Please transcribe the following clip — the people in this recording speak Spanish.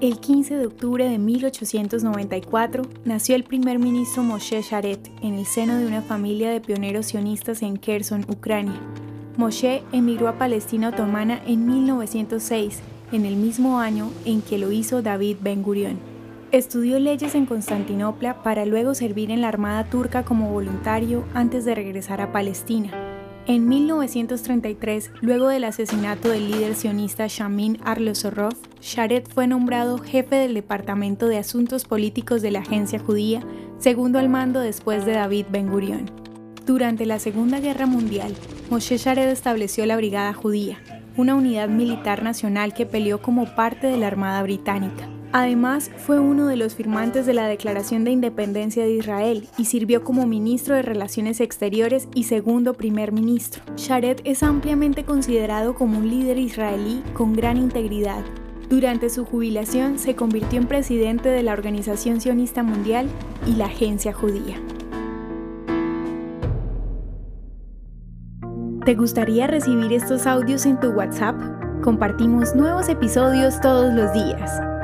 El 15 de octubre de 1894 nació el primer ministro Moshe Sharet en el seno de una familia de pioneros sionistas en Kherson, Ucrania. Moshe emigró a Palestina otomana en 1906, en el mismo año en que lo hizo David Ben Gurion. Estudió leyes en Constantinopla para luego servir en la Armada turca como voluntario antes de regresar a Palestina. En 1933, luego del asesinato del líder sionista Shamin Arlosorov, Sharet fue nombrado jefe del Departamento de Asuntos Políticos de la Agencia Judía, segundo al mando después de David Ben Gurion. Durante la Segunda Guerra Mundial, Moshe Sharet estableció la Brigada Judía, una unidad militar nacional que peleó como parte de la Armada Británica. Además, fue uno de los firmantes de la Declaración de Independencia de Israel y sirvió como ministro de Relaciones Exteriores y segundo primer ministro. Sharet es ampliamente considerado como un líder israelí con gran integridad. Durante su jubilación se convirtió en presidente de la Organización Sionista Mundial y la Agencia Judía. ¿Te gustaría recibir estos audios en tu WhatsApp? Compartimos nuevos episodios todos los días.